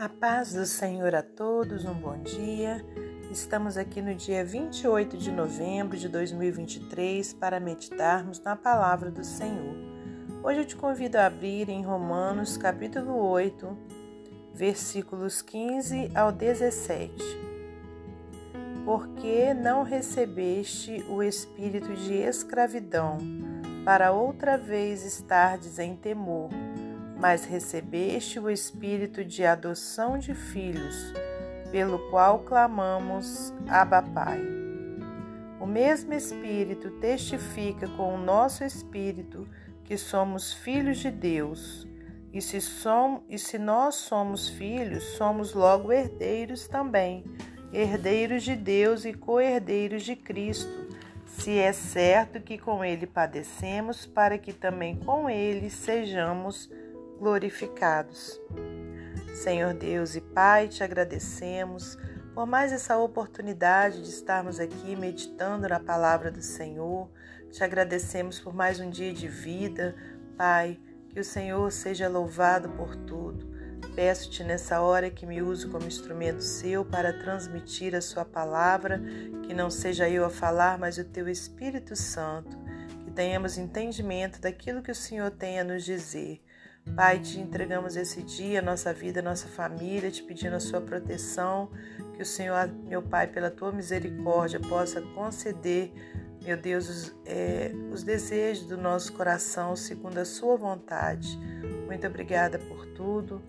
A paz do Senhor a todos, um bom dia. Estamos aqui no dia 28 de novembro de 2023 para meditarmos na palavra do Senhor. Hoje eu te convido a abrir em Romanos, capítulo 8, versículos 15 ao 17. Porque não recebeste o espírito de escravidão, para outra vez estardes em temor mas recebeste o espírito de adoção de filhos, pelo qual clamamos Abba Pai. O mesmo espírito testifica com o nosso espírito que somos filhos de Deus. E se, somos, e se nós somos filhos, somos logo herdeiros também, herdeiros de Deus e co-herdeiros de Cristo, se é certo que com ele padecemos, para que também com ele sejamos glorificados. Senhor Deus e Pai, te agradecemos por mais essa oportunidade de estarmos aqui meditando na palavra do Senhor. Te agradecemos por mais um dia de vida, Pai. Que o Senhor seja louvado por tudo. Peço-te nessa hora que me use como instrumento seu para transmitir a sua palavra, que não seja eu a falar, mas o teu Espírito Santo, que tenhamos entendimento daquilo que o Senhor tem a nos dizer. Pai, te entregamos esse dia, nossa vida, nossa família, te pedindo a sua proteção, que o Senhor, meu Pai, pela tua misericórdia, possa conceder, meu Deus, os, é, os desejos do nosso coração segundo a sua vontade. Muito obrigada por tudo.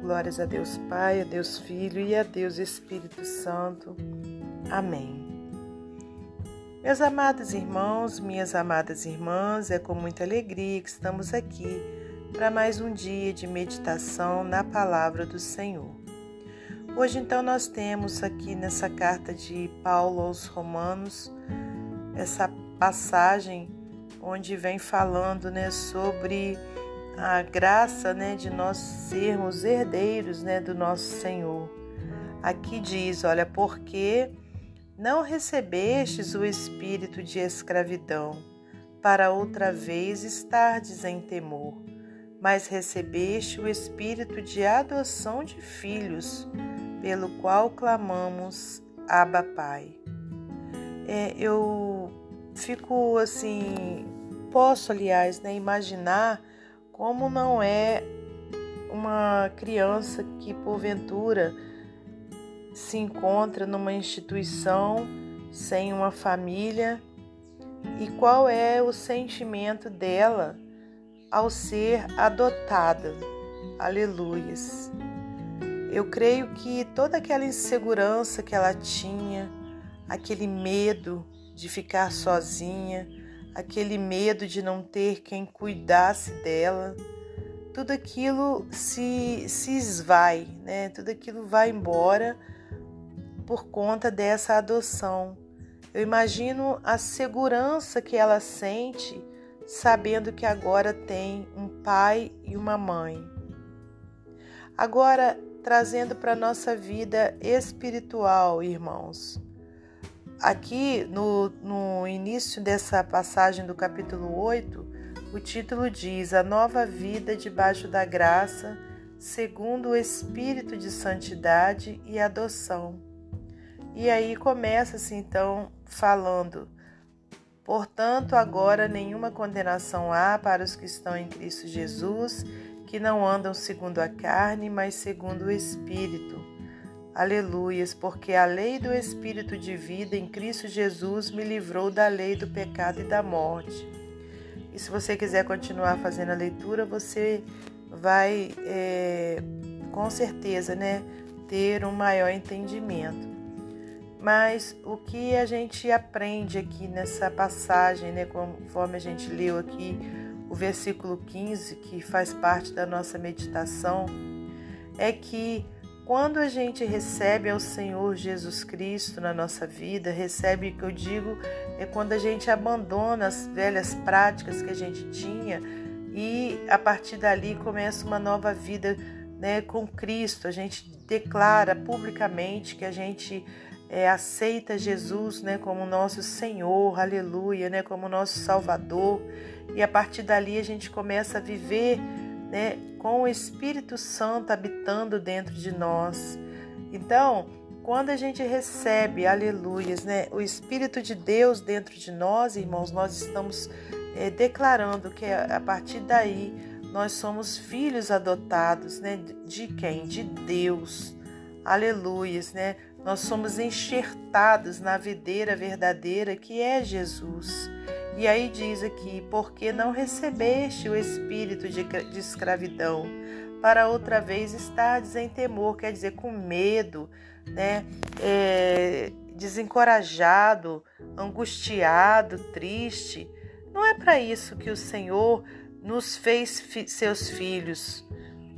Glórias a Deus Pai, a Deus Filho e a Deus Espírito Santo. Amém. Meus amados irmãos, minhas amadas irmãs, é com muita alegria que estamos aqui para mais um dia de meditação na palavra do Senhor. Hoje, então, nós temos aqui nessa carta de Paulo aos Romanos essa passagem onde vem falando né, sobre a graça né, de nós sermos herdeiros né, do nosso Senhor. Aqui diz: olha, porque não recebestes o espírito de escravidão, para outra vez estardes em temor mas recebeste o espírito de adoção de filhos, pelo qual clamamos Abba Pai. É, eu fico assim, posso aliás, né, imaginar como não é uma criança que porventura se encontra numa instituição sem uma família e qual é o sentimento dela ao ser adotada. Aleluias. Eu creio que toda aquela insegurança que ela tinha, aquele medo de ficar sozinha, aquele medo de não ter quem cuidasse dela, tudo aquilo se, se esvai, né? Tudo aquilo vai embora por conta dessa adoção. Eu imagino a segurança que ela sente sabendo que agora tem um pai e uma mãe. Agora, trazendo para a nossa vida espiritual, irmãos. Aqui no, no início dessa passagem do capítulo 8, o título diz: A nova vida debaixo da graça, segundo o Espírito de santidade e adoção. E aí começa-se então falando Portanto, agora nenhuma condenação há para os que estão em Cristo Jesus, que não andam segundo a carne, mas segundo o Espírito. Aleluias, porque a lei do Espírito de vida em Cristo Jesus me livrou da lei do pecado e da morte. E se você quiser continuar fazendo a leitura, você vai é, com certeza né, ter um maior entendimento. Mas o que a gente aprende aqui nessa passagem, né, conforme a gente leu aqui o versículo 15, que faz parte da nossa meditação, é que quando a gente recebe ao Senhor Jesus Cristo na nossa vida, recebe o que eu digo é quando a gente abandona as velhas práticas que a gente tinha e a partir dali começa uma nova vida né, com Cristo. A gente declara publicamente que a gente é, aceita Jesus né, como nosso Senhor, aleluia, né, como nosso Salvador, e a partir dali a gente começa a viver né, com o Espírito Santo habitando dentro de nós. Então, quando a gente recebe, aleluias, né, o Espírito de Deus dentro de nós, irmãos, nós estamos é, declarando que a partir daí nós somos filhos adotados, né, de quem? De Deus. Aleluias, né? Nós somos enxertados na videira verdadeira que é Jesus. E aí diz aqui: porque não recebeste o espírito de, de escravidão, para outra vez estardes em temor, quer dizer, com medo, né? É, desencorajado, angustiado, triste. Não é para isso que o Senhor nos fez fi seus filhos.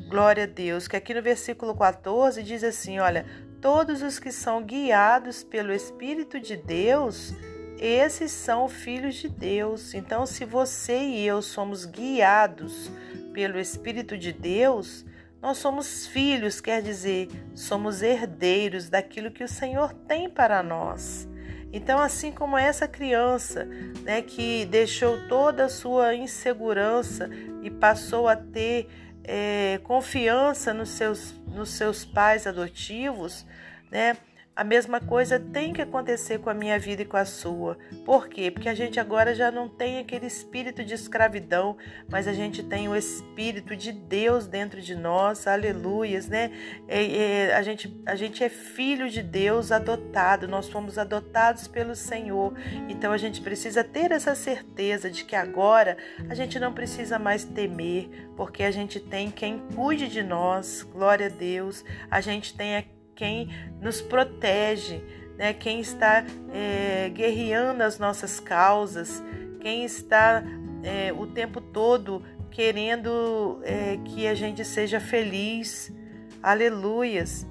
Glória a Deus. Que aqui no versículo 14 diz assim: olha, todos os que são guiados pelo Espírito de Deus esses são filhos de Deus. Então, se você e eu somos guiados pelo Espírito de Deus, nós somos filhos, quer dizer, somos herdeiros daquilo que o Senhor tem para nós. Então, assim como essa criança, né, que deixou toda a sua insegurança e passou a ter é, confiança nos seus, nos seus pais adotivos, né, a mesma coisa tem que acontecer com a minha vida e com a sua. Por quê? Porque a gente agora já não tem aquele espírito de escravidão, mas a gente tem o espírito de Deus dentro de nós, aleluias, né? É, é, a, gente, a gente é filho de Deus adotado, nós fomos adotados pelo Senhor. Então a gente precisa ter essa certeza de que agora a gente não precisa mais temer, porque a gente tem quem cuide de nós, glória a Deus, a gente tem aqui quem nos protege, né? quem está é, guerreando as nossas causas, quem está é, o tempo todo querendo é, que a gente seja feliz. Aleluias.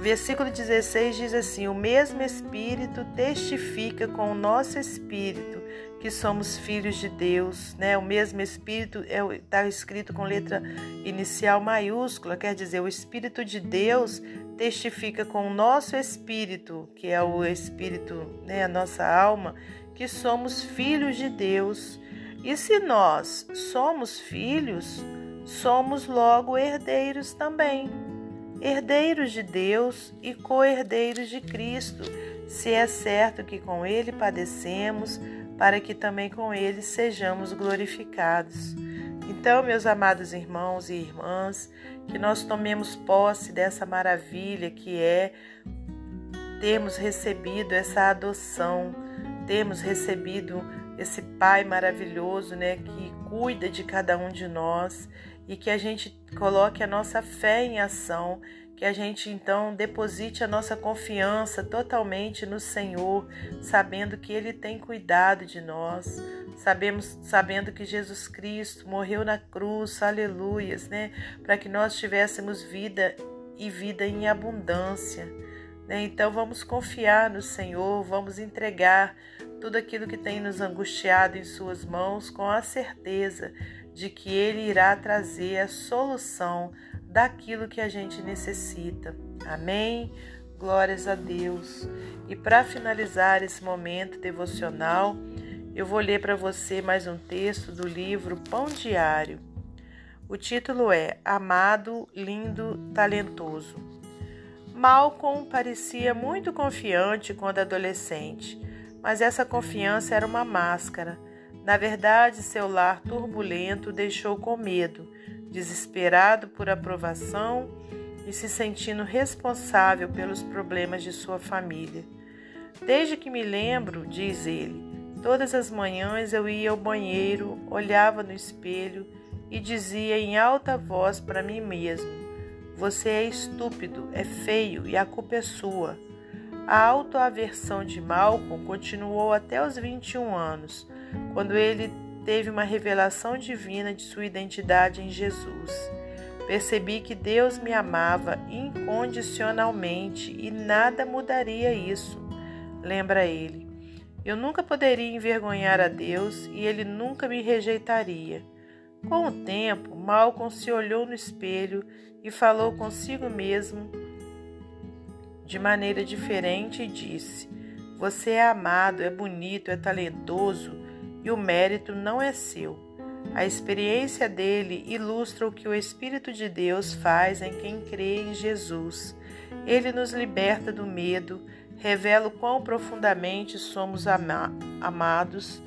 Versículo 16 diz assim: O mesmo Espírito testifica com o nosso espírito que somos filhos de Deus, né? O mesmo Espírito está é, escrito com letra inicial maiúscula, quer dizer, o Espírito de Deus testifica com o nosso espírito, que é o espírito, né, a nossa alma, que somos filhos de Deus. E se nós somos filhos, somos logo herdeiros também. Herdeiros de Deus e co-herdeiros de Cristo, se é certo que com ele padecemos, para que também com ele sejamos glorificados. Então, meus amados irmãos e irmãs, que nós tomemos posse dessa maravilha que é termos recebido essa adoção, termos recebido esse Pai maravilhoso, né, que cuida de cada um de nós e que a gente coloque a nossa fé em ação que a gente então deposite a nossa confiança totalmente no Senhor, sabendo que Ele tem cuidado de nós, sabemos, sabendo que Jesus Cristo morreu na cruz, aleluias, né, para que nós tivéssemos vida e vida em abundância. Né? Então vamos confiar no Senhor, vamos entregar tudo aquilo que tem nos angustiado em Suas mãos com a certeza de que Ele irá trazer a solução daquilo que a gente necessita. Amém? Glórias a Deus. E para finalizar esse momento devocional, eu vou ler para você mais um texto do livro Pão Diário. O título é Amado, Lindo, Talentoso. Malcolm parecia muito confiante quando adolescente, mas essa confiança era uma máscara. Na verdade, seu lar turbulento deixou com medo desesperado por aprovação e se sentindo responsável pelos problemas de sua família. Desde que me lembro, diz ele, todas as manhãs eu ia ao banheiro, olhava no espelho e dizia em alta voz para mim mesmo: Você é estúpido, é feio e a culpa é sua. A autoaversão de Malcolm continuou até os 21 anos, quando ele teve uma revelação divina de sua identidade em Jesus. Percebi que Deus me amava incondicionalmente e nada mudaria isso. Lembra ele. Eu nunca poderia envergonhar a Deus e ele nunca me rejeitaria. Com o tempo, Malcolm se olhou no espelho e falou consigo mesmo de maneira diferente e disse: Você é amado, é bonito, é talentoso e o mérito não é seu. A experiência dele ilustra o que o Espírito de Deus faz em quem crê em Jesus. Ele nos liberta do medo, revela o quão profundamente somos ama amados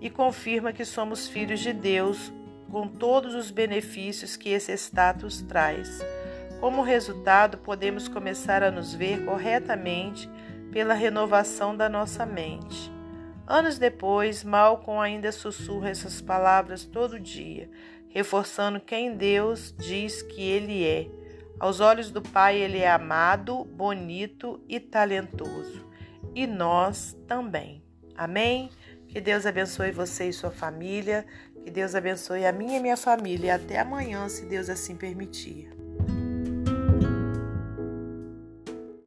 e confirma que somos filhos de Deus, com todos os benefícios que esse status traz. Como resultado, podemos começar a nos ver corretamente pela renovação da nossa mente. Anos depois, Malcolm ainda sussurra essas palavras todo dia, reforçando quem Deus diz que ele é. Aos olhos do Pai, ele é amado, bonito e talentoso. E nós também. Amém? Que Deus abençoe você e sua família. Que Deus abençoe a minha e minha família. Até amanhã, se Deus assim permitir.